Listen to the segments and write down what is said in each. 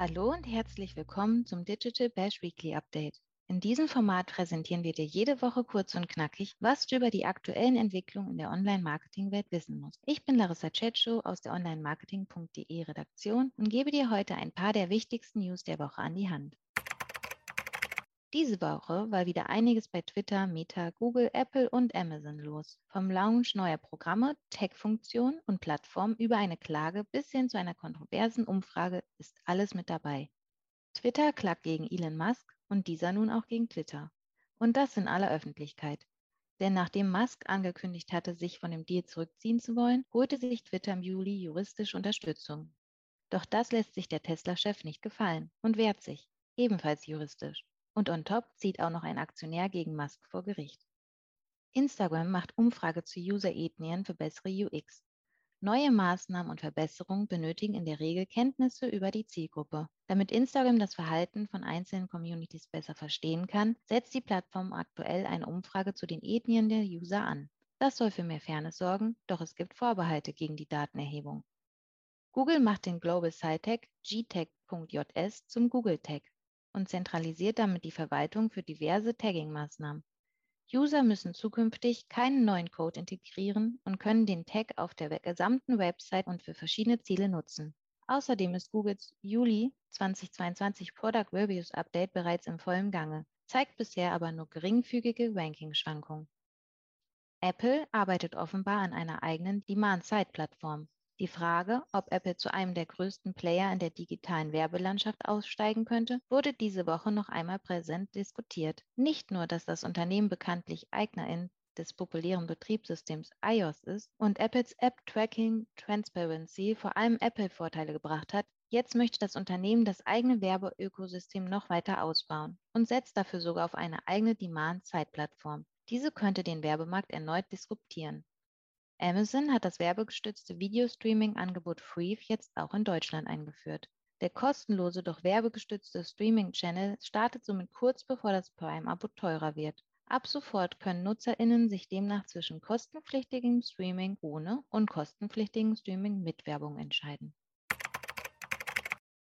Hallo und herzlich willkommen zum Digital Bash Weekly Update. In diesem Format präsentieren wir dir jede Woche kurz und knackig, was du über die aktuellen Entwicklungen in der Online-Marketing-Welt wissen musst. Ich bin Larissa Cetschow aus der Online-Marketing.de Redaktion und gebe dir heute ein paar der wichtigsten News der Woche an die Hand. Diese Woche war wieder einiges bei Twitter, Meta, Google, Apple und Amazon los. Vom Launch neuer Programme, Tech-Funktionen und Plattformen über eine Klage bis hin zu einer kontroversen Umfrage ist alles mit dabei. Twitter klagt gegen Elon Musk und dieser nun auch gegen Twitter. Und das in aller Öffentlichkeit. Denn nachdem Musk angekündigt hatte, sich von dem Deal zurückziehen zu wollen, holte sich Twitter im Juli juristische Unterstützung. Doch das lässt sich der Tesla-Chef nicht gefallen und wehrt sich, ebenfalls juristisch. Und on top zieht auch noch ein Aktionär gegen Musk vor Gericht. Instagram macht Umfrage zu User-Ethnien für bessere UX. Neue Maßnahmen und Verbesserungen benötigen in der Regel Kenntnisse über die Zielgruppe. Damit Instagram das Verhalten von einzelnen Communities besser verstehen kann, setzt die Plattform aktuell eine Umfrage zu den Ethnien der User an. Das soll für mehr Fairness sorgen, doch es gibt Vorbehalte gegen die Datenerhebung. Google macht den Global Sci-Tech GTech.js zum Google Tech und zentralisiert damit die Verwaltung für diverse Tagging-Maßnahmen. User müssen zukünftig keinen neuen Code integrieren und können den Tag auf der gesamten Website und für verschiedene Ziele nutzen. Außerdem ist Googles Juli 2022 Product Reviews Update bereits im vollen Gange, zeigt bisher aber nur geringfügige Ranking-Schwankungen. Apple arbeitet offenbar an einer eigenen Demand-Side-Plattform. Die Frage, ob Apple zu einem der größten Player in der digitalen Werbelandschaft aussteigen könnte, wurde diese Woche noch einmal präsent diskutiert. Nicht nur, dass das Unternehmen bekanntlich Eignerin des populären Betriebssystems iOS ist und Apples App Tracking Transparency vor allem Apple Vorteile gebracht hat, jetzt möchte das Unternehmen das eigene Werbeökosystem noch weiter ausbauen und setzt dafür sogar auf eine eigene Demand-Side-Plattform. Diese könnte den Werbemarkt erneut disruptieren. Amazon hat das werbegestützte Videostreaming-Angebot Free jetzt auch in Deutschland eingeführt. Der kostenlose, doch werbegestützte Streaming-Channel startet somit kurz bevor das Prime-Abo teurer wird. Ab sofort können NutzerInnen sich demnach zwischen kostenpflichtigem Streaming ohne und kostenpflichtigem Streaming mit Werbung entscheiden.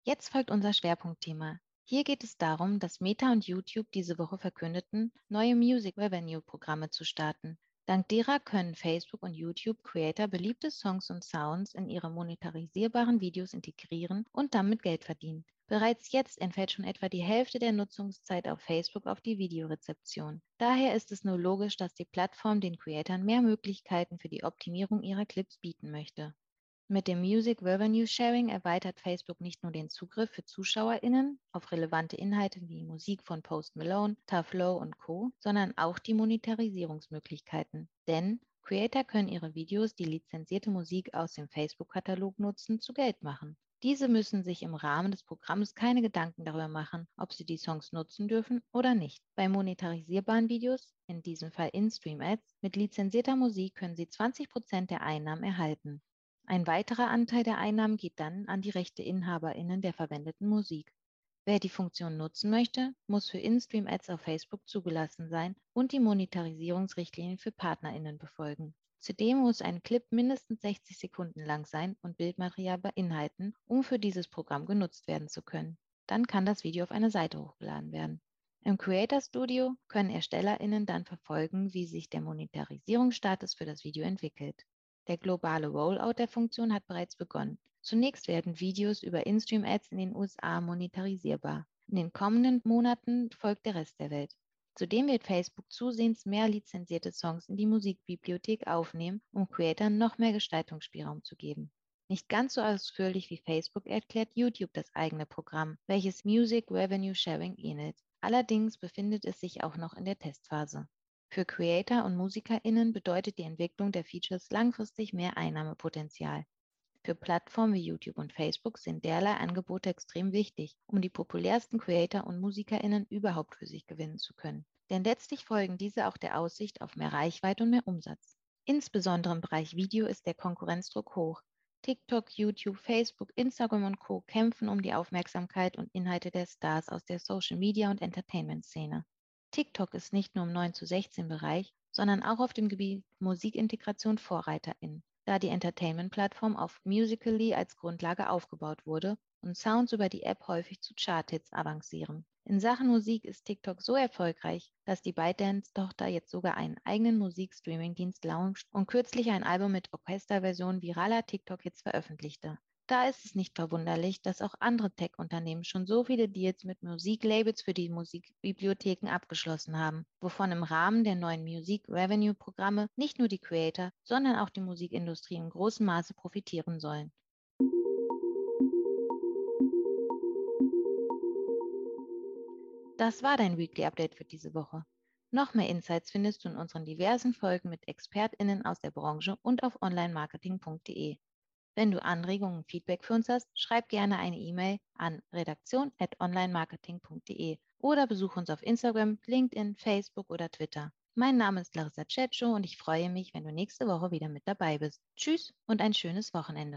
Jetzt folgt unser Schwerpunktthema. Hier geht es darum, dass Meta und YouTube diese Woche verkündeten, neue Music Revenue Programme zu starten, Dank derer können Facebook und YouTube Creator beliebte Songs und Sounds in ihre monetarisierbaren Videos integrieren und damit Geld verdienen. Bereits jetzt entfällt schon etwa die Hälfte der Nutzungszeit auf Facebook auf die Videorezeption. Daher ist es nur logisch, dass die Plattform den Creatoren mehr Möglichkeiten für die Optimierung ihrer Clips bieten möchte. Mit dem Music Revenue Sharing erweitert Facebook nicht nur den Zugriff für ZuschauerInnen auf relevante Inhalte wie Musik von Post Malone, Tough Low und Co., sondern auch die Monetarisierungsmöglichkeiten. Denn Creator können ihre Videos, die lizenzierte Musik aus dem Facebook-Katalog nutzen, zu Geld machen. Diese müssen sich im Rahmen des Programms keine Gedanken darüber machen, ob sie die Songs nutzen dürfen oder nicht. Bei monetarisierbaren Videos, in diesem Fall In-Stream-Ads, mit lizenzierter Musik können sie 20% der Einnahmen erhalten. Ein weiterer Anteil der Einnahmen geht dann an die Rechteinhaberinnen der verwendeten Musik. Wer die Funktion nutzen möchte, muss für In-Stream-Ads auf Facebook zugelassen sein und die Monetarisierungsrichtlinien für Partnerinnen befolgen. Zudem muss ein Clip mindestens 60 Sekunden lang sein und Bildmaterial beinhalten, um für dieses Programm genutzt werden zu können. Dann kann das Video auf eine Seite hochgeladen werden. Im Creator Studio können ErstellerInnen dann verfolgen, wie sich der Monetarisierungsstatus für das Video entwickelt. Der globale Rollout der Funktion hat bereits begonnen. Zunächst werden Videos über In-Stream-Ads in den USA monetarisierbar. In den kommenden Monaten folgt der Rest der Welt. Zudem wird Facebook zusehends mehr lizenzierte Songs in die Musikbibliothek aufnehmen, um Creatern noch mehr Gestaltungsspielraum zu geben. Nicht ganz so ausführlich wie Facebook erklärt YouTube das eigene Programm, welches Music Revenue Sharing ähnelt. Allerdings befindet es sich auch noch in der Testphase. Für Creator und MusikerInnen bedeutet die Entwicklung der Features langfristig mehr Einnahmepotenzial. Für Plattformen wie YouTube und Facebook sind derlei Angebote extrem wichtig, um die populärsten Creator und MusikerInnen überhaupt für sich gewinnen zu können. Denn letztlich folgen diese auch der Aussicht auf mehr Reichweite und mehr Umsatz. Insbesondere im Bereich Video ist der Konkurrenzdruck hoch. TikTok, YouTube, Facebook, Instagram und Co. kämpfen um die Aufmerksamkeit und Inhalte der Stars aus der Social Media und Entertainment-Szene. TikTok ist nicht nur im 9 zu 16 Bereich, sondern auch auf dem Gebiet Musikintegration Vorreiterin, da die Entertainment-Plattform auf Musically als Grundlage aufgebaut wurde und Sounds über die App häufig zu Charthits avancieren. In Sachen Musik ist TikTok so erfolgreich, dass die ByteDance-Tochter jetzt sogar einen eigenen Musikstreaming-Dienst launcht und kürzlich ein Album mit Orchesterversion viraler TikTok-Hits veröffentlichte. Da ist es nicht verwunderlich, dass auch andere Tech-Unternehmen schon so viele Deals mit Musiklabels für die Musikbibliotheken abgeschlossen haben, wovon im Rahmen der neuen Music Revenue Programme nicht nur die Creator, sondern auch die Musikindustrie in großem Maße profitieren sollen. Das war dein Weekly Update für diese Woche. Noch mehr Insights findest du in unseren diversen Folgen mit ExpertInnen aus der Branche und auf onlinemarketing.de. Wenn du Anregungen und Feedback für uns hast, schreib gerne eine E-Mail an redaktion.onlinemarketing.de oder besuch uns auf Instagram, LinkedIn, Facebook oder Twitter. Mein Name ist Larissa Cetscho und ich freue mich, wenn du nächste Woche wieder mit dabei bist. Tschüss und ein schönes Wochenende.